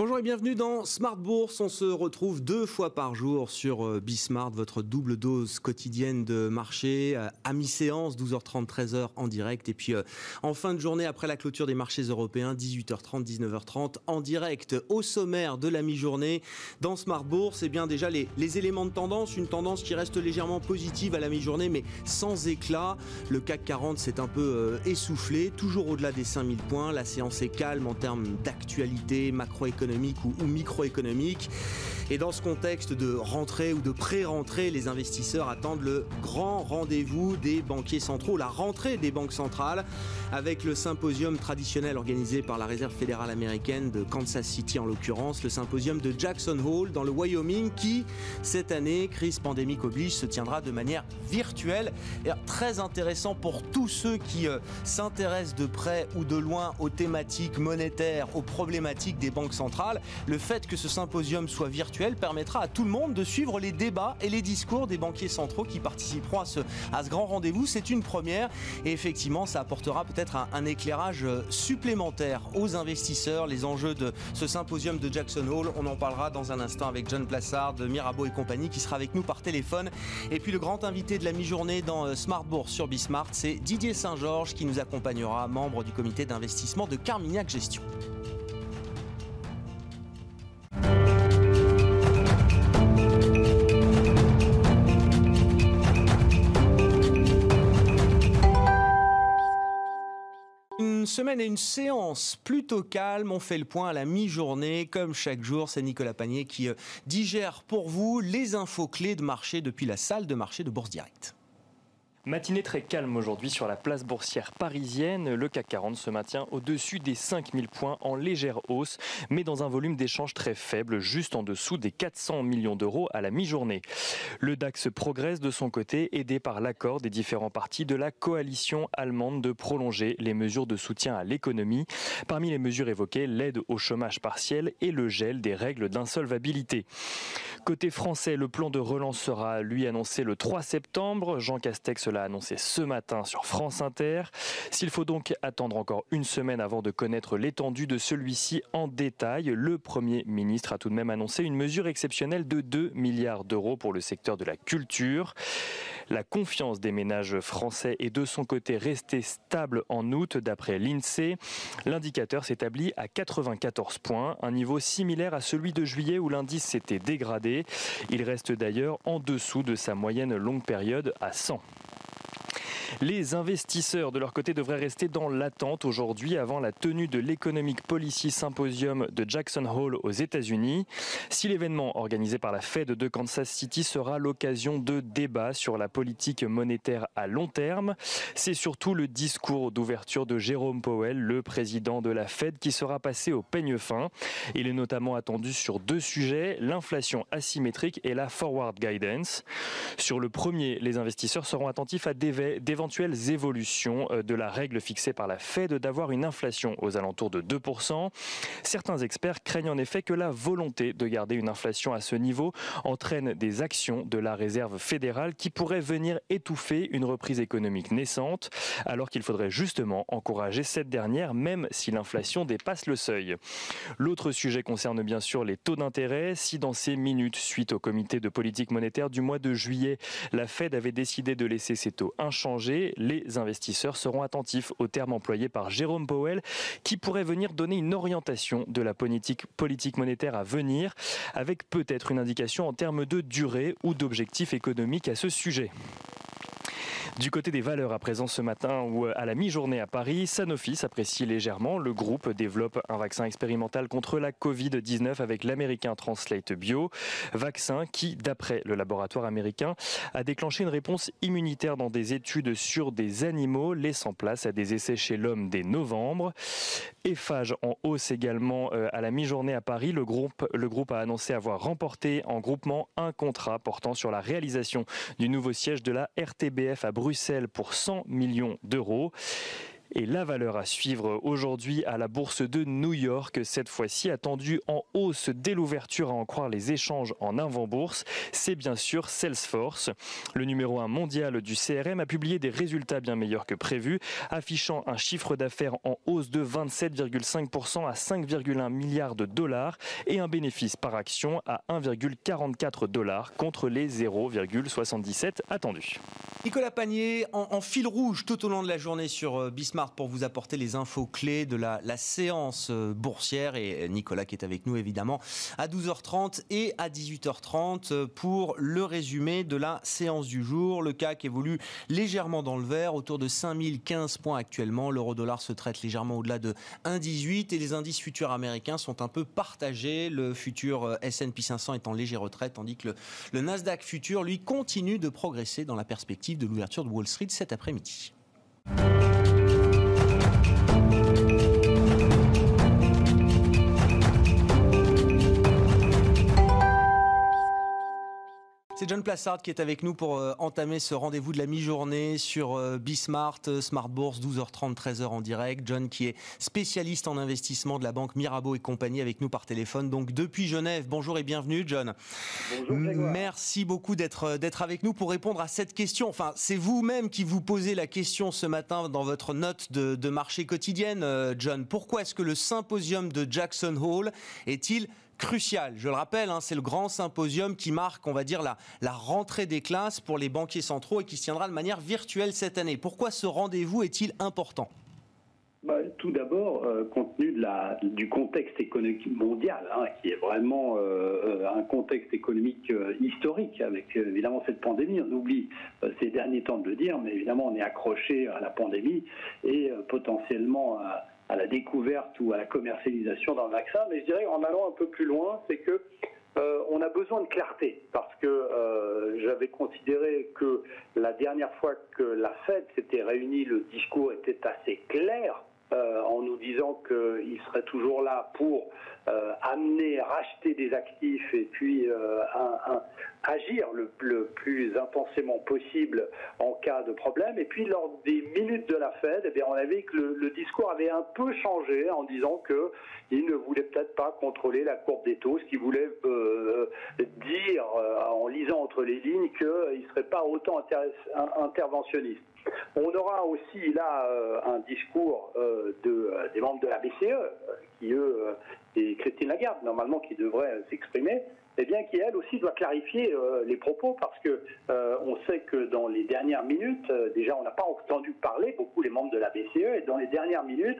Bonjour et bienvenue dans Smart Bourse. On se retrouve deux fois par jour sur euh, Bismart, votre double dose quotidienne de marché euh, à mi-séance, 12h30, 13h en direct. Et puis euh, en fin de journée, après la clôture des marchés européens, 18h30, 19h30 en direct. Au sommaire de la mi-journée, dans Smart Bourse, eh bien déjà les, les éléments de tendance. Une tendance qui reste légèrement positive à la mi-journée, mais sans éclat. Le CAC 40 s'est un peu essoufflé, toujours au-delà des 5000 points. La séance est calme en termes d'actualité macroéconomique ou, microéconomique. Et dans ce contexte de rentrée ou de pré-rentrée, les investisseurs attendent le grand rendez-vous des banquiers centraux, la rentrée des banques centrales, avec le symposium traditionnel organisé par la Réserve fédérale américaine de Kansas City en l'occurrence, le symposium de Jackson Hole dans le Wyoming qui, cette année, crise pandémique oblige, se tiendra de manière virtuelle. Et très intéressant pour tous ceux qui euh, s'intéressent de près ou de loin aux thématiques monétaires, aux problématiques des banques centrales le fait que ce symposium soit virtuel permettra à tout le monde de suivre les débats et les discours des banquiers centraux qui participeront à ce, grand rendez-vous. C'est une première et effectivement, ça apportera peut-être un, éclairage euh, supplémentaire aux investisseurs. Les enjeux de ce symposium de Jackson Hole, on en parlera dans un instant avec John Plassard de Mirabeau et compagnie qui sera avec nous par téléphone. Et puis le grand invité de la mi-journée dans euh, Smart Bourse sur Bismart, c'est Didier Saint-Georges qui nous accompagnera, membre du comité d'investissement de Carmignac Gestion. Semaine et une séance plutôt calme. On fait le point à la mi-journée. Comme chaque jour, c'est Nicolas Panier qui euh, digère pour vous les infos clés de marché depuis la salle de marché de Bourse Directe. Matinée très calme aujourd'hui sur la place boursière parisienne. Le CAC 40 se maintient au-dessus des 5000 points en légère hausse, mais dans un volume d'échange très faible, juste en dessous des 400 millions d'euros à la mi-journée. Le DAX progresse de son côté, aidé par l'accord des différents partis de la coalition allemande de prolonger les mesures de soutien à l'économie. Parmi les mesures évoquées, l'aide au chômage partiel et le gel des règles d'insolvabilité. Côté français, le plan de relance sera lui annoncé le 3 septembre. Jean Castex l'a annoncé ce matin sur France Inter. S'il faut donc attendre encore une semaine avant de connaître l'étendue de celui-ci en détail, le Premier ministre a tout de même annoncé une mesure exceptionnelle de 2 milliards d'euros pour le secteur de la culture. La confiance des ménages français est de son côté restée stable en août d'après l'INSEE. L'indicateur s'établit à 94 points, un niveau similaire à celui de juillet où l'indice s'était dégradé. Il reste d'ailleurs en dessous de sa moyenne longue période à 100. Les investisseurs, de leur côté, devraient rester dans l'attente aujourd'hui avant la tenue de l'Economic Policy Symposium de Jackson Hole aux États-Unis. Si l'événement organisé par la Fed de Kansas City sera l'occasion de débats sur la politique monétaire à long terme, c'est surtout le discours d'ouverture de Jérôme Powell, le président de la Fed, qui sera passé au peigne fin. Il est notamment attendu sur deux sujets, l'inflation asymétrique et la forward guidance. Sur le premier, les investisseurs seront attentifs à d'éventuels éventuelles évolutions euh, de la règle fixée par la Fed d'avoir une inflation aux alentours de 2%. Certains experts craignent en effet que la volonté de garder une inflation à ce niveau entraîne des actions de la Réserve fédérale qui pourraient venir étouffer une reprise économique naissante, alors qu'il faudrait justement encourager cette dernière, même si l'inflation dépasse le seuil. L'autre sujet concerne bien sûr les taux d'intérêt. Si dans ces minutes, suite au comité de politique monétaire du mois de juillet, la Fed avait décidé de laisser ses taux inchangés, les investisseurs seront attentifs aux termes employés par Jérôme Powell qui pourrait venir donner une orientation de la politique, politique monétaire à venir avec peut-être une indication en termes de durée ou d'objectifs économiques à ce sujet. Du côté des valeurs à présent ce matin ou à la mi-journée à Paris, Sanofi s'apprécie légèrement. Le groupe développe un vaccin expérimental contre la Covid-19 avec l'américain Translate Bio. Vaccin qui, d'après le laboratoire américain, a déclenché une réponse immunitaire dans des études sur des animaux, laissant place à des essais chez l'homme dès novembre. Eiffage en hausse également euh, à la mi-journée à Paris. Le groupe, le groupe a annoncé avoir remporté en groupement un contrat portant sur la réalisation du nouveau siège de la RTBF à Bruxelles pour 100 millions d'euros. Et la valeur à suivre aujourd'hui à la bourse de New York, cette fois-ci attendue en hausse dès l'ouverture à en croire les échanges en avant-bourse, c'est bien sûr Salesforce. Le numéro 1 mondial du CRM a publié des résultats bien meilleurs que prévu, affichant un chiffre d'affaires en hausse de 27,5% à 5,1 milliards de dollars et un bénéfice par action à 1,44 dollars contre les 0,77 attendus. Nicolas Panier, en, fil rouge tout au long de la journée sur euh, Pour vous apporter les infos clés de la, séance euh, boursière et Nicolas qui est avec nous évidemment à 12h30 et à 18h30 euh, pour le résumé de la séance du jour. Le CAC évolue légèrement dans le vert, autour de 5015 points actuellement. L'euro dollar se traite légèrement au-delà de 1,18 et les indices futurs américains sont un peu partagés. Le futur S&P 500 est en légère retraite tandis que le Nasdaq futur lui continue de progresser dans la perspective de l'ouverture de Wall Street cet après-midi. Thank you. C'est John Plassard qui est avec nous pour euh, entamer ce rendez-vous de la mi-journée sur euh, Bismart, euh, Smart Bourse, 12h30, 13h en direct. John qui est spécialiste en investissement de la banque Mirabeau et compagnie avec nous par téléphone. Donc depuis Genève, bonjour et bienvenue John. Bonjour Merci beaucoup d'être d'être avec nous pour répondre à cette question. Enfin, c'est vous-même qui vous posez la question ce matin dans votre note de, de marché quotidienne, John. Pourquoi est-ce que le symposium de Jackson Hole est-il crucial. Je le rappelle, hein, c'est le grand symposium qui marque, on va dire, la, rentrée des classes pour les banquiers centraux et qui se tiendra de manière virtuelle cette année. Pourquoi ce rendez-vous est-il important? Bah, tout d'abord, euh, compte tenu du contexte économique mondial, hein, qui est vraiment euh, euh, un contexte économique historique, avec évidemment cette pandémie. On oublie ces derniers temps de le dire, mais évidemment on est accroché à la pandémie et potentiellement à, à la découverte ou à la commercialisation d'un vaccin. Mais je dirais en allant un peu plus loin, c'est que euh, on a besoin de clarté parce que euh, j'avais considéré que la dernière fois que la Fed s'était réunie, le discours était assez clair euh, en nous disant qu'il serait toujours là pour euh, amener, racheter des actifs et puis euh, agir le, plus intensément possible en cas de problème. Et puis lors des minutes de la Fed, eh on avait que le, discours avait un peu changé en disant qu'il ne voulait peut-être pas contrôler la courbe des taux, ce qui voulait dire en lisant entre les lignes qu'il ne serait pas autant interventionniste. On aura aussi là euh, un discours euh, euh, des membres de la BCE, qui eux, et Christine Lagarde, normalement, qui devrait s'exprimer, eh bien, qui elle aussi doit clarifier les propos parce que on sait que dans les dernières minutes, déjà, on n'a pas entendu parler beaucoup les membres de la BCE, et dans les dernières minutes,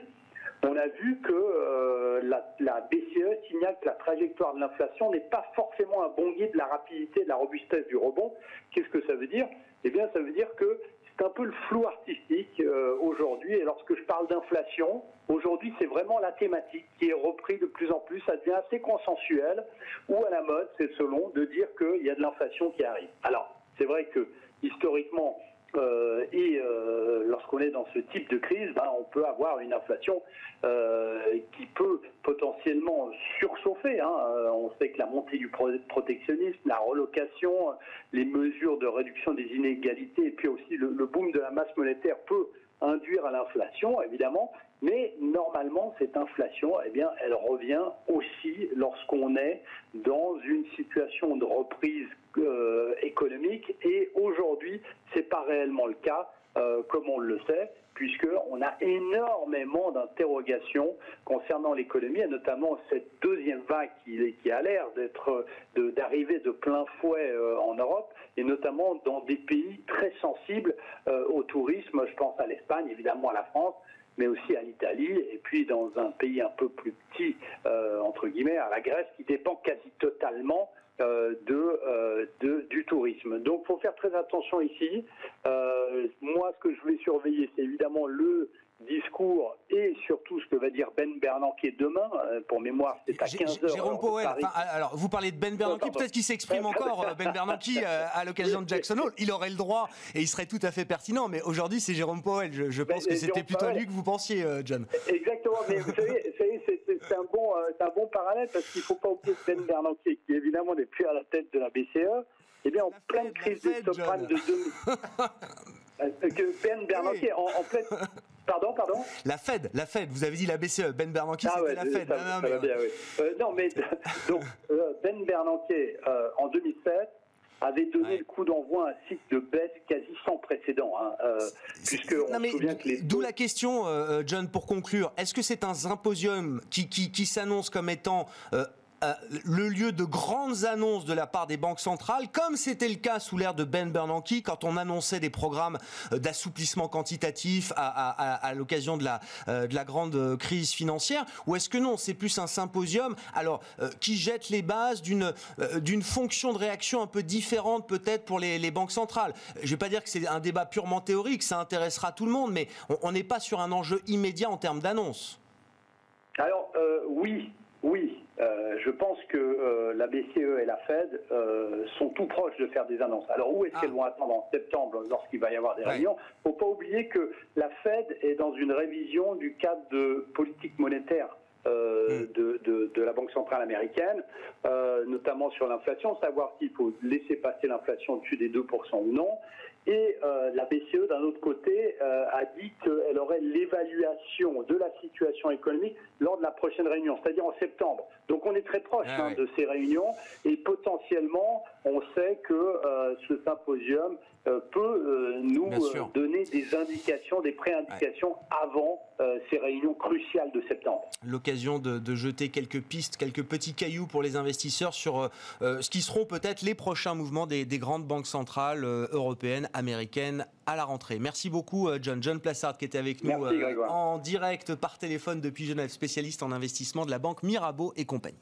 on a vu que la, la, BCE signale que la trajectoire de l'inflation n'est pas forcément un bon guide de la rapidité, de la robustesse du rebond. Qu'est-ce que ça veut dire? Eh bien, ça veut dire que c'est un peu le flou artistique euh, aujourd'hui. Et lorsque je parle d'inflation, aujourd'hui, c'est vraiment la thématique qui est reprise de plus en plus. Ça devient assez consensuel ou à la mode, c'est selon, de dire qu'il y a de l'inflation qui arrive. Alors, c'est vrai que historiquement, euh, et euh, lorsqu'on est dans ce type de crise, ben, on peut avoir une inflation euh, qui peut potentiellement surchauffer. Hein. On sait que la montée du protectionnisme, la relocation, les mesures de réduction des inégalités et puis aussi le, le boom de la masse monétaire peut induire à l'inflation, évidemment, mais normalement, cette inflation, eh elle revient aussi lorsqu'on est dans une situation de reprise euh, économique. Et aujourd'hui, c'est pas réellement le cas, euh, comme on le sait, puisqu'on a énormément d'interrogations concernant l'économie, et notamment cette deuxième vague qui, a l'air d'être d'arriver de, plein fouet euh, en Europe, et notamment dans des pays très sensibles au tourisme. Je pense à l'Espagne, évidemment à la France mais aussi à l'Italie, et puis dans un pays un peu plus petit, euh, entre guillemets, à la Grèce, qui dépend quasi totalement euh, euh, de, du tourisme. Donc, il faut faire très attention ici. moi, ce que je vais surveiller, c'est évidemment le discours et surtout ce que va dire Ben Bernanke demain. Euh, pour mémoire, c'est à 15h. Jérôme Powell, alors vous parlez de Ben Bernanke, peut-être qu'il s'exprime encore, euh, Ben Bernanke, euh, à l'occasion de Jackson Hole. Il aurait le droit et il serait tout à fait pertinent, mais aujourd'hui c'est Jérôme Powell. Je, pense que c'était plutôt lui que vous pensiez, John. Exactement, mais vous savez, c'est un, bon, un bon parallèle parce qu'il ne faut pas oublier Ben Bernanke, qui évidemment n'est plus à la tête de la BCE, eh bien, en pleine crise de subprime de 2000. que Ben Bernanke, en, en pleine Pardon, pardon? La Fed, la Fed, vous avez dit la BCE, Ben Bernanke, ah c'était la Fed. Ça, non, mais, bien, oui. non, mais donc, Ben Bernanke, en 2007, avait donné le coup d'envoi à un cycle de baisse quasi sans précédent. Hein, euh, puisque on se souvient que les D'où la question, euh, John, pour conclure. Est-ce que c'est un symposium qui, qui, qui s'annonce comme étant euh, le lieu de grandes annonces de la part des banques centrales, comme c'était le cas sous l'ère de Ben Bernanke, quand on annonçait des programmes euh, d'assouplissement quantitatif à, l'occasion de la, euh, grande crise financière, ou est-ce que non, c'est plus un symposium, alors qui jette les bases d'une fonction de réaction un peu différente peut-être pour les, banques centrales? Je ne vais pas dire que c'est un débat purement théorique, ça intéressera tout le monde, mais on n'est pas sur un enjeu immédiat en termes d'annonces. Alors oui, oui, euh, je pense que euh, la BCE et la Fed euh, sont tout proches de faire des annonces. Alors où est-ce qu'elles ah. vont attendre en septembre lorsqu'il va y avoir des réunions? Il ne faut pas oublier que la Fed est dans une révision du cadre de politique monétaire. Hmm. De, de, la Banque centrale américaine, notamment sur l'inflation, savoir s'il faut laisser passer l'inflation au-dessus des 2% ou non. Et euh, la BCE, d'un autre côté, euh, a dit qu'elle aurait l'évaluation de la situation économique lors de la prochaine réunion, c'est-à-dire en septembre. Donc on est très proche ah hein, de ces réunions et potentiellement, on sait que euh, ce symposium peut nous donner des indications, des pré-indications avant ces réunions cruciales de septembre. L'occasion de, jeter quelques pistes, quelques petits cailloux pour les investisseurs sur ce qui seront peut-être les prochains mouvements des grandes banques centrales européennes américaine à la rentrée. Merci beaucoup euh, John. John Plassard qui était avec nous euh, en direct par téléphone depuis Genève, spécialiste en investissement de la banque Mirabeau et compagnie.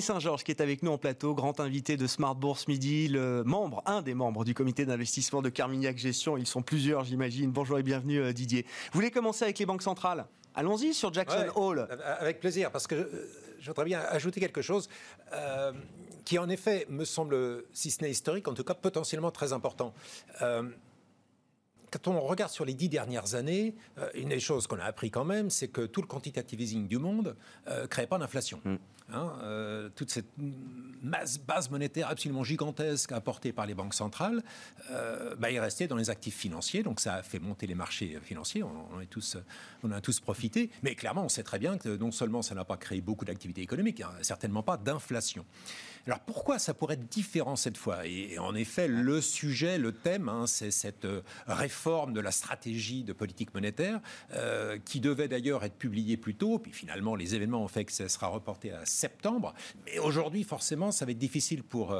Saint-Georges qui est avec nous en plateau, grand invité de Smart Bourse Midi, le membre, un des membres du comité d'investissement de Carmignac Gestion. Ils sont plusieurs, j'imagine. Bonjour et bienvenue euh, Didier. Vous voulez commencer avec les banques centrales? Allons-y sur Jackson Hall. Avec plaisir, parce que je, voudrais bien ajouter quelque chose euh, qui, en effet, me semble, si ce n'est historique, en tout cas potentiellement très important. Euh, quand on regarde sur les dix dernières années, euh, une des choses qu'on a appris quand même, c'est que tout le quantitative easing du monde ne crée pas d'inflation. Mm. Hein, euh, toute cette masse, base monétaire absolument gigantesque apportée par les banques centrales, euh, bah, est restée dans les actifs financiers. Donc ça a fait monter les marchés financiers. On, on a tous profité. Mais clairement, on sait très bien que non seulement ça n'a pas créé beaucoup d'activité économique, hein, certainement pas d'inflation. Alors pourquoi ça pourrait être différent cette fois? Et, en effet, le sujet, le thème, hein, c'est cette euh, réforme de la stratégie de politique monétaire euh, qui devait d'ailleurs être publiée plus tôt. Puis finalement, les événements ont fait que ça sera reporté à septembre. Mais aujourd'hui, forcément, ça va être difficile pour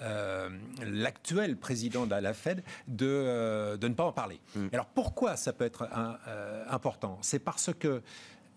euh, l'actuel président de la Fed de, de, ne pas en parler. Mm. Alors pourquoi ça peut être important? C'est parce que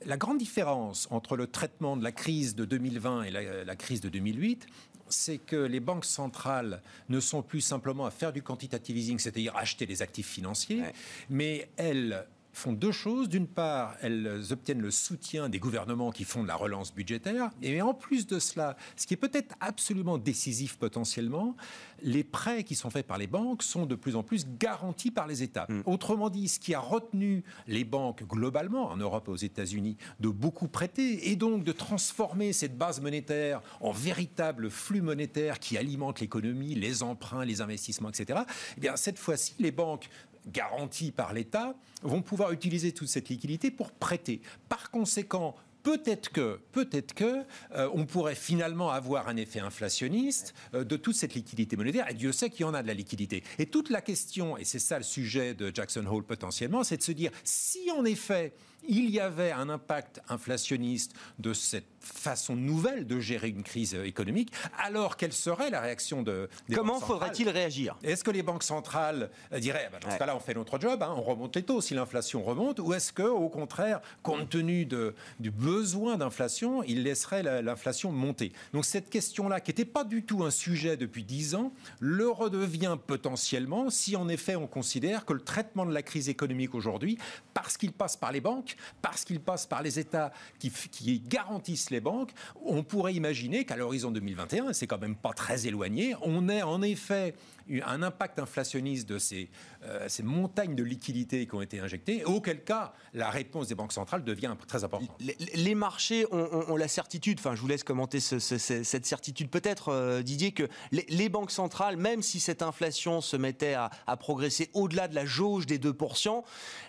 la grande différence entre le traitement de la crise de 2020 et la, crise de 2008, c'est que les banques centrales ne sont plus simplement à faire du quantitative easing, c'est-à-dire acheter des actifs financiers, mais elles font deux choses. D'une part, elles obtiennent le soutien des gouvernements qui font de la relance budgétaire. Et en plus de cela, ce qui est peut-être absolument décisif potentiellement, les prêts qui sont faits par les banques sont de plus en plus garantis par les États. Hmm. Autrement dit, ce qui a retenu les banques globalement, en Europe et aux États-Unis, de beaucoup prêter et donc de transformer cette base monétaire en véritable flux monétaire qui alimente l'économie, les emprunts, les investissements, etc. Eh bien, cette fois-ci, les banques garanties par l'État vont pouvoir utiliser toute cette liquidité pour prêter. Par conséquent, peut-être que, peut-être que, euh, on pourrait finalement avoir un effet inflationniste euh, de toute cette liquidité monétaire. Et Dieu sait qu'il y en a de la liquidité. Et toute la question, et c'est ça le sujet de Jackson Hole potentiellement, c'est de se dire si en effet il y avait un impact inflationniste de cette façon nouvelle de gérer une crise économique, alors quelle serait la réaction de des Comment faudrait-il réagir? Est-ce que les banques centrales diraient, bah, dans ce cas-là, on fait notre job, hein, on remonte les taux. Si l'inflation remonte, ou est-ce que, au contraire, compte tenu de, du besoin d'inflation, ils laisseraient l'inflation monter? Donc cette question-là, qui n'était pas du tout un sujet depuis dix ans, le redevient potentiellement si en effet on considère que le traitement de la crise économique aujourd'hui, parce qu'il passe par les banques, parce qu'il passe par les États qui, qui garantissent les banques, on pourrait imaginer qu'à l'horizon 2021, c'est quand même pas très éloigné, on ait en effet un impact inflationniste de ces, euh, ces montagnes de liquidités qui ont été injectées, auquel cas la réponse des banques centrales devient très importante. Les, marchés ont, la certitude, enfin je vous laisse commenter cette certitude peut-être euh, Didier, que les, banques centrales, même si cette inflation se mettait à, progresser au-delà de la jauge des 2%,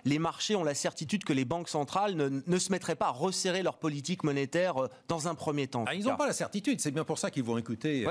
les marchés ont la certitude que les banques centrales ne, se mettraient pas à resserrer leur politique monétaire euh, dans un premier temps. Ah, ils n'ont pas la certitude, c'est bien pour ça qu'ils vont écouter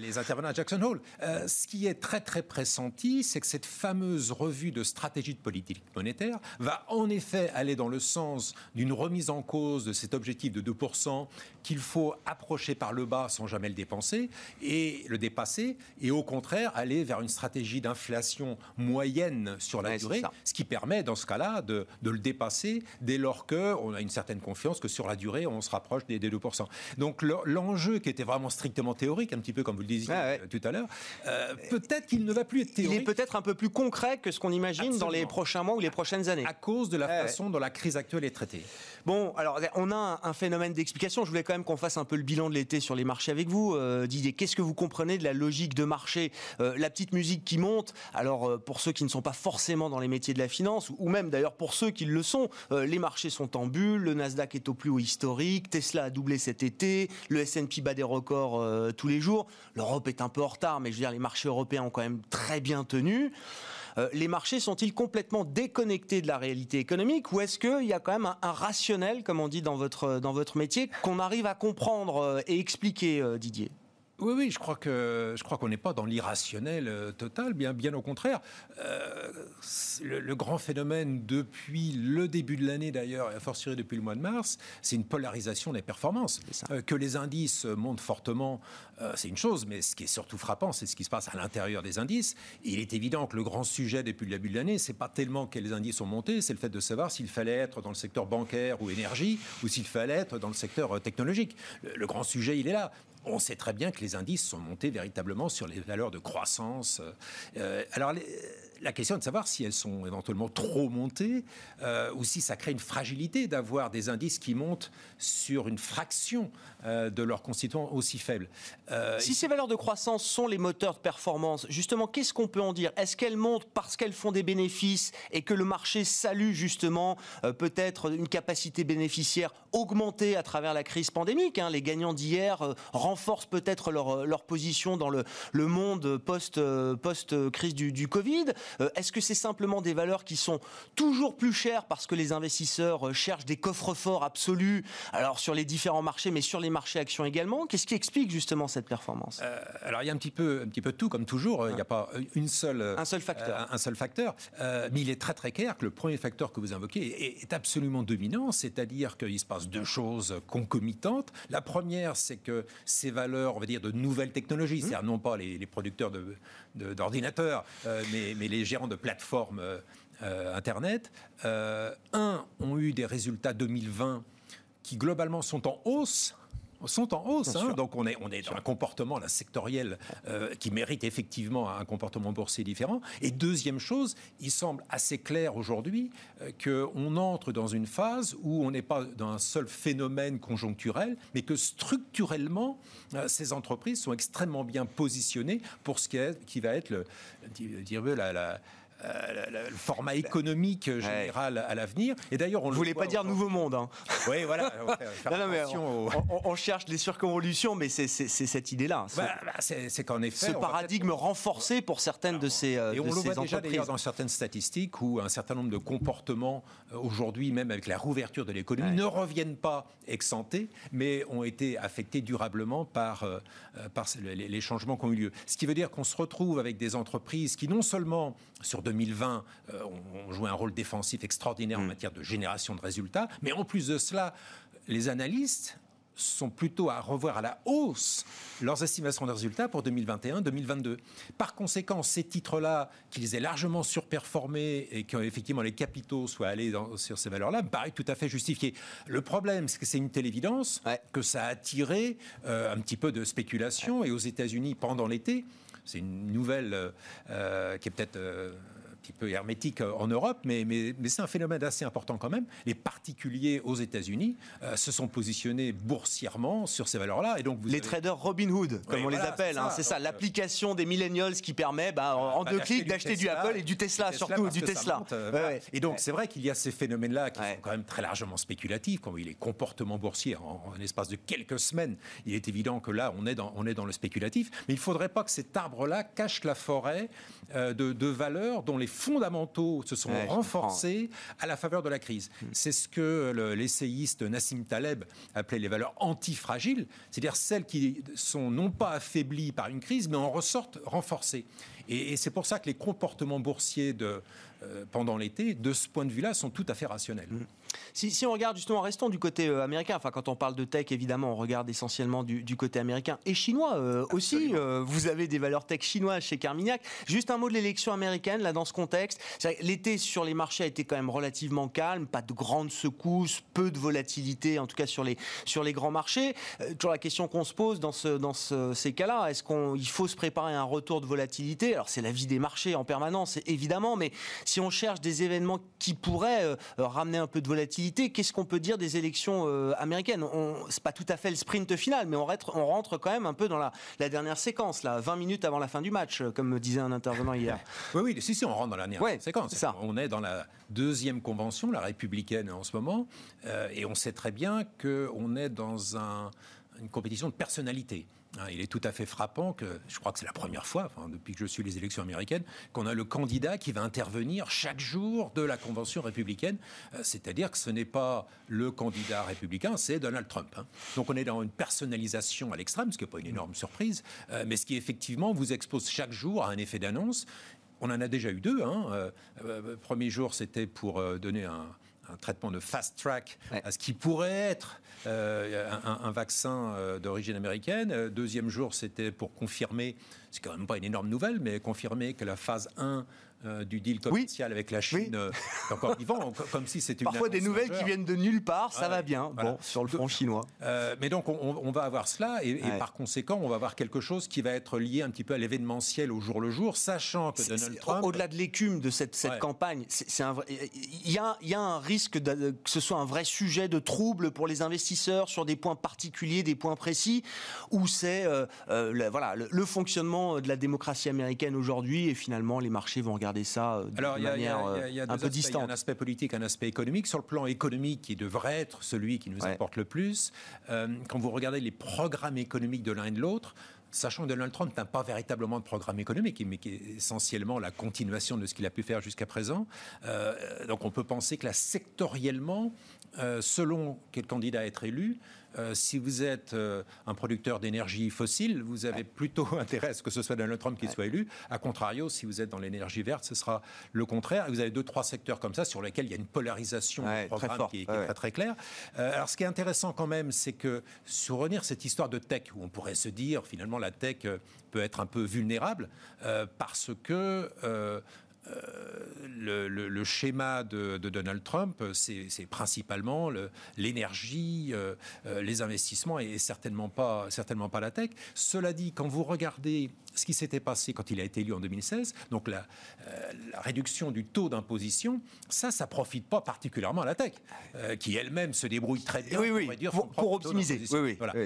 les intervenants à Jackson Hole. Euh, ce qui est très très pressenti, c'est que cette fameuse revue de stratégie de politique monétaire va en effet aller dans le sens d'une remise en cause de cet objectif de 2% qu'il faut approcher par le bas sans jamais le dépenser et le dépasser, et au contraire aller vers une stratégie d'inflation moyenne sur la durée, ce qui permet dans ce cas-là de, le dépasser dès lors qu'on a une certaine confiance que sur la durée on se rapproche des, 2%. Donc l'enjeu qui était vraiment strictement théorique, un petit peu comme vous le disiez tout à l'heure, euh, peut-être qu'il ne va plus être théorique. Il est peut-être un peu plus concret que ce qu'on imagine dans les prochains mois ou les prochaines années. À cause de la façon dont la crise actuelle est traitée. Bon, alors on a un, phénomène d'explication. Je voulais quand même qu'on fasse un peu le bilan de l'été sur les marchés avec vous. Euh, Didier, qu'est-ce que vous comprenez de la logique de marché euh, La petite musique qui monte, alors pour ceux qui ne sont pas forcément dans les métiers de la finance, ou même d'ailleurs pour ceux qui le sont, les marchés sont en bulle, le Nasdaq est au plus haut historique, Tesla a doublé cet été, le S&P bat des records tous les jours. L'Europe est un peu en retard, mais je veux les marchés européens ont quand même très bien tenu. Euh, les marchés sont-ils complètement déconnectés de la réalité économique ou est-ce qu'il y a quand même un, rationnel, comme on dit dans votre, dans votre métier, qu'on arrive à comprendre euh, et expliquer, euh, Didier? Oui, oui, je crois que je crois qu'on n'est pas dans l'irrationnel euh, total, bien, bien au contraire. Euh, le, grand phénomène depuis le début de l'année d'ailleurs, et à fortiori depuis le mois de mars, c'est une polarisation des performances. Euh, que les indices montent fortement, c'est une chose, mais ce qui est surtout frappant, c'est ce qui se passe à l'intérieur des indices. il est évident que le grand sujet depuis le début de l'année, c'est pas tellement quels indices ont monté, c'est le fait de savoir s'il fallait être dans le secteur bancaire ou énergie, ou s'il fallait être dans le secteur technologique. le grand sujet, il est là on sait très bien que les indices sont montés véritablement sur les valeurs de croissance. Euh, alors, la question est de savoir si elles sont éventuellement trop montées euh, ou si ça crée une fragilité d'avoir des indices qui montent sur une fraction euh, de leurs constituants aussi faibles. Euh, si ces valeurs de croissance sont les moteurs de performance, justement, qu'est-ce qu'on peut en dire? Est-ce qu'elles montent parce qu'elles font des bénéfices et que le marché salue justement peut-être une capacité bénéficiaire augmentée à travers la crise pandémique hein? Les gagnants d'hier renforcent peut-être leur, leur, position dans le, le monde post-crise post du, du Covid est-ce que c'est simplement des valeurs qui sont toujours plus chères parce que les investisseurs euh, cherchent des coffres forts absolus, alors sur les différents marchés, mais sur les marchés actions également? Qu'est-ce qui explique justement cette performance? Euh, Alors il y a un petit peu, un petit peu de tout, comme toujours. Il n'y a pas une seule, un seul facteur. un seul facteur. mais il est très très clair que le premier facteur que vous invoquez est, absolument dominant, c'est-à-dire qu'il se passe deux choses concomitantes. La première, c'est que ces valeurs, on va dire, de nouvelles technologies, mmh. c'est-à-dire non pas les, producteurs d'ordinateurs, mais, mais les gérants de plateformes euh, euh, Internet, euh, un, ont eu des résultats 2020 qui globalement sont en hausse sont en hausse. Hein. donc on est, on est dans un comportement là, sectoriel qui mérite effectivement un comportement boursier différent. Et deuxième chose, il semble assez clair aujourd'hui qu'on entre dans une phase où on n'est pas dans un seul phénomène conjoncturel, mais que structurellement, ces entreprises sont extrêmement bien positionnées pour ce qui, est, qui va être le, la, la euh, le format économique général à l'avenir. Et d'ailleurs, on ne voulait pas dire nouveau monde. Hein. Oui, voilà. on, cherche les surconvolutions, mais c'est cette idée-là. Bah, bah, c'est qu'en effet, ce paradigme renforcé pour certaines de ces et on le voit déjà d'ailleurs dans certaines statistiques où un certain nombre de comportements euh, aujourd'hui, même avec la rouverture de l'économie, ne reviennent pas exemptés, mais ont été affectés durablement par, euh, par les, les changements qui ont eu lieu. Ce qui veut dire qu'on se retrouve avec des entreprises qui non seulement sur 2020 euh, ont joué un rôle défensif extraordinaire en mm. matière de génération de résultats, mais en plus de cela, les analystes sont plutôt à revoir à la hausse leurs estimations de résultats pour 2021-2022. Par conséquent, ces titres-là, qu'ils aient largement surperformé et qu'effectivement les capitaux soient allés sur ces valeurs-là, me paraît tout à fait justifié. Le problème, c'est que c'est une telle évidence que ça a attiré euh, un petit peu de spéculation et aux États-Unis pendant l'été. C'est une nouvelle euh, qui est peut-être petit peu hermétique euh, en Europe, mais, mais, mais c'est un phénomène assez important quand même. Les particuliers aux États-Unis euh, se sont positionnés boursièrement sur ces valeurs-là. Et donc les traders Robinhood, comme on les appelle, hein, c'est ça, l'application des millennials qui permet bah, en, deux clics d'acheter du Apple et du Tesla, surtout du Tesla. Et donc c'est vrai qu'il y a ces phénomènes-là qui sont quand même très largement spéculatifs, comme les comportements boursiers en, en espace de quelques semaines. Il est évident que là, on est dans, on est dans le spéculatif, mais il ne faudrait pas que cet arbre-là cache la forêt de, de valeurs dont les fondamentaux se sont renforcés à la faveur de la crise. Hmm. C'est ce que l'essayiste Nassim Taleb appelait les valeurs antifragiles, c'est-à-dire celles qui sont non pas affaiblies par une crise, mais en ressortent renforcées. Et, c'est pour ça que les comportements boursiers de, euh, pendant l'été, de ce point de vue-là, sont tout à fait rationnels. Hmm. Si, on regarde justement, restons du côté euh, américain, enfin quand on parle de tech, évidemment, on regarde essentiellement du, côté américain et chinois euh, aussi. Euh, vous avez des valeurs tech chinoises chez Carmignac. Juste un mot de l'élection américaine, là, dans ce contexte. L'été sur les marchés a été quand même relativement calme, pas de grandes secousses, peu de volatilité, en tout cas sur les, sur les grands marchés. toujours la question qu'on se pose dans, ce, dans ces cas-là, est-ce qu'il faut se préparer à un retour de volatilité? Alors c'est la vie des marchés en permanence, évidemment, mais si on cherche des événements qui pourraient ramener un peu de volatilité, Qu'est-ce qu'on peut dire des élections euh, américaines? C'est pas tout à fait le sprint final, mais on rentre, on rentre quand même un peu dans la, dernière séquence, là, 20 minutes avant la fin du match, euh, comme me disait un intervenant hier. oui, oui, si, si, on rentre dans la dernière séquence. Ça. On est dans la deuxième convention, la républicaine en ce moment, euh, et on sait très bien qu'on est dans une compétition de personnalité. Hein, il est tout à fait frappant que, je crois que c'est la première fois, depuis que je suis les élections américaines, qu'on a le candidat qui va intervenir chaque jour de la convention républicaine. Euh, c'est-à-dire que ce n'est pas le candidat républicain, c'est Donald Trump. Hein. Donc on est dans une personnalisation à l'extrême, ce qui n'est pas une énorme surprise, euh, mais ce qui effectivement vous expose chaque jour à un effet d'annonce. On en a déjà eu deux. Hein. Euh, premier jour, c'était pour donner un, un traitement de fast track à ce qui pourrait être euh, un, vaccin euh, d'origine américaine. Euh, deuxième jour, c'était pour confirmer, c'est quand même pas une énorme nouvelle, mais confirmer que la phase 1 euh, du deal commercial avec la Chine euh, encore vivant, comme si c'était Parfois des nouvelles qui viennent de nulle part, ça va bien, bon, sur le front chinois. Euh, mais donc on, va avoir cela, et, par conséquent, on va avoir quelque chose qui va être lié un petit peu à l'événementiel au jour le jour, sachant que Donald Trump... Au-delà de l'écume de cette, cette campagne, c'est il, y a, y a un risque de, que ce soit un vrai sujet de trouble pour les investisseurs sur des points particuliers, des points précis, où c'est le, voilà, le, fonctionnement de la démocratie américaine aujourd'hui, et finalement les marchés vont regarder ça de Alors, manière un peu distante. Il y a un aspect politique, un aspect économique. Sur le plan économique, qui devrait être celui qui nous importe le plus, euh, quand vous regardez les programmes économiques de l'un et de l'autre, sachant que Donald Trump n'a pas véritablement de programme économique, mais qui est essentiellement la continuation de ce qu'il a pu faire jusqu'à présent. Euh, donc on peut penser que là, sectoriellement, euh, selon quel candidat être élu, euh, si vous êtes euh, un producteur d'énergie fossile, vous avez plutôt intérêt à ce que ce soit Donald Trump qui soit élu. A contrario, si vous êtes dans l'énergie verte, ce sera le contraire. vous avez deux, trois secteurs comme ça sur lesquels il y a une polarisation programme qui, est, très, très claire. Euh, alors, ce qui est intéressant quand même, c'est que sur revenir cette histoire de tech, où on pourrait se dire finalement la tech peut être un peu vulnérable parce que le, le, schéma de, Donald Trump, c'est principalement l'énergie, euh, euh, les investissements et certainement pas, certainement pas la tech. Cela dit, quand vous regardez ce qui s'était passé quand il a été élu en 2016, donc la, euh, la réduction du taux d'imposition, ça, ça profite pas particulièrement à la tech, qui elle-même se débrouille très bien pour, optimiser.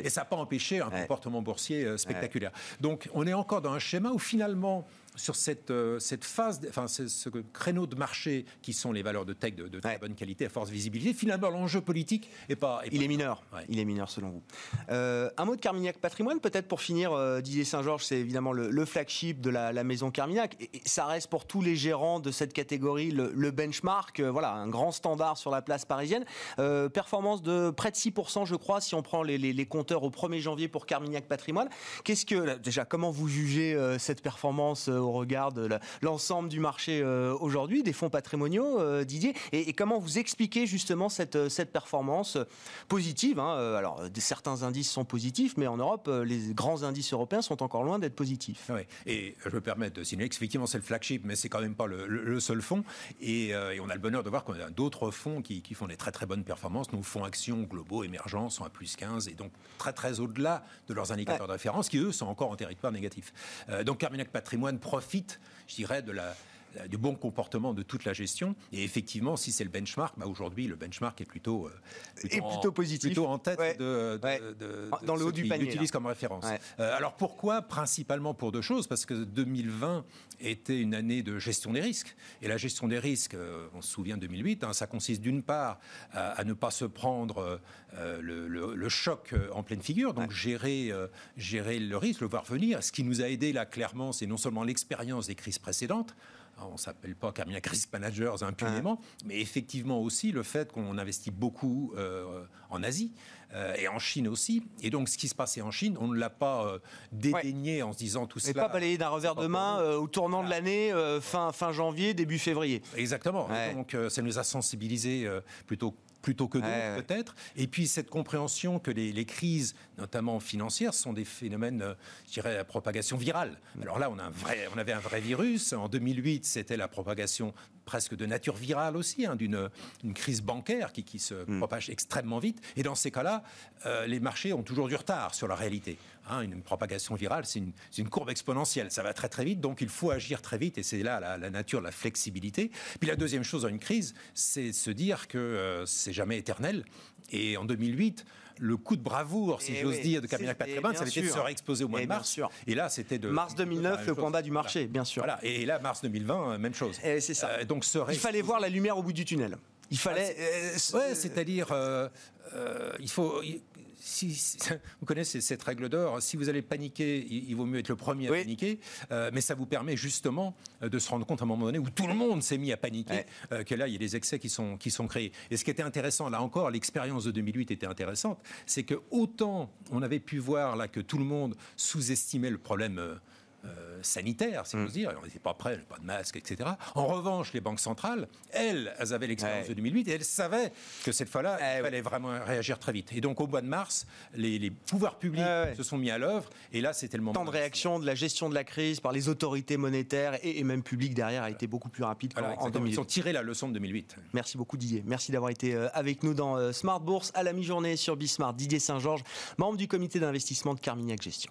Et ça n'a pas empêché un comportement boursier spectaculaire. Donc on est encore dans un schéma où finalement sur cette, euh, cette phase, enfin ce, créneau de marché qui sont les valeurs de tech de, très bonne qualité à force visibilité, finalement l'enjeu politique est pas. il est mineur. Il est mineur selon vous. Euh, un mot de Carmignac Patrimoine peut-être pour finir. Euh, Didier Saint-Georges, c'est évidemment le, flagship de la, maison Carmignac. Et, ça reste pour tous les gérants de cette catégorie le, benchmark. voilà, un grand standard sur la place parisienne. performance de près de 6%, je crois, si on prend les, les, compteurs au 1er janvier pour Carmignac Patrimoine. Qu'est-ce que déjà comment vous jugez cette performance au regard de l'ensemble du marché euh, aujourd'hui, des fonds patrimoniaux, euh, Didier et, comment vous expliquez justement cette, euh, cette performance positive hein, Alors, certains indices sont positifs, mais en Europe, les grands indices européens sont encore loin d'être positifs. Oui, et je me permets de signaler qu'effectivement, c'est le flagship, mais c'est quand même pas le, seul fonds. Et, on a le bonheur de voir qu'on a d'autres fonds qui, font des très très bonnes performances. Nos fonds actions globaux émergents sont à plus 15 et donc très très au-delà de leurs indicateurs de référence qui, eux, sont encore en territoire négatif. donc, Carminac Patrimoine profite, je dirais, de la, du bon comportement de toute la gestion. Et effectivement, si c'est le benchmark, bah aujourd'hui, le benchmark est plutôt, plutôt, plutôt positif. Plutôt en tête de, dans le haut du panier. l'utilise comme référence. alors pourquoi Principalement pour deux choses? Parce que 2020 était une année de gestion des risques. Et la gestion des risques, on se souvient de 2008, hein, ça consiste d'une part à, ne pas se prendre le, choc en pleine figure, donc gérer, gérer le risque, le voir venir. Ce qui nous a aidé là clairement, c'est non seulement l'expérience des crises précédentes, on ne s'appelle pas Carmina Crisis Managers impunément, mais effectivement aussi le fait qu'on investit beaucoup euh, en Asie euh, et en Chine aussi. Et donc, ce qui se passait en Chine, on ne l'a pas euh, dédaigné en se disant tout cela. Et pas balayé d'un revers de main au tournant de l'année, fin, fin janvier, début février. Exactement. Donc, ça nous a sensibilisés plutôt plutôt que d'autres peut-être. Et puis cette compréhension que les, crises, notamment financières, sont des phénomènes, euh, je dirais, à propagation virale. Mm. Alors là, on, a un vrai, on avait un vrai virus. En 2008, c'était la propagation presque de nature virale aussi, hein, d'une crise bancaire qui, qui se mm. propage extrêmement vite. Et dans ces cas-là, euh, les marchés ont toujours du retard sur la réalité. Hein. une propagation virale, c'est une, une, courbe exponentielle. Ça va très très vite, donc il faut agir très vite. Et c'est là la, la, nature, la flexibilité. Puis la deuxième chose dans une crise, c'est se dire que euh, c'est jamais éternel. Et en 2008, le coup de bravoure, si eh j'ose dire, de Camilla Patrimoine, ça avait de se réexposer au mois de mars. Et là, c'était de. Mars 2009, le combat du marché, bien sûr. Voilà. Et là, mars 2020, euh, même chose. Et c'est ça. Euh, donc, Il fallait voir la lumière au bout du tunnel. Il fallait. Ah, ouais, c'est-à-dire, il faut si, vous connaissez cette règle d'or, si vous allez paniquer, il, vaut mieux être le premier à paniquer, euh, mais ça vous permet justement euh, de se rendre compte à un moment donné où tout le monde s'est mis à paniquer, euh, que là, il y a des excès qui sont, qui sont créés. Et ce qui était intéressant, là encore, l'expérience de 2008 était intéressante, c'est que autant on avait pu voir là que tout le monde sous-estimait le problème euh, sanitaire, si vous mm. dire. On n'était pas prêts, pas de masque, etc. En revanche, les banques centrales, elles, elles avaient l'expérience de 2008 et elles savaient que cette fois-là, il fallait vraiment réagir très vite. Et donc, au mois de mars, les, pouvoirs publics se sont mis à l'œuvre et là, c'était le moment. Le temps de réaction de la gestion de la crise par les autorités monétaires et, même publiques derrière a été beaucoup plus rapide qu'en 2008. Ils ont tiré la leçon de 2008. Merci beaucoup, Didier. Merci d'avoir été euh, avec nous dans euh, Smart Bourse à la mi-journée sur Bismart. Didier Saint-Georges, membre du comité d'investissement de Carmignac Gestion.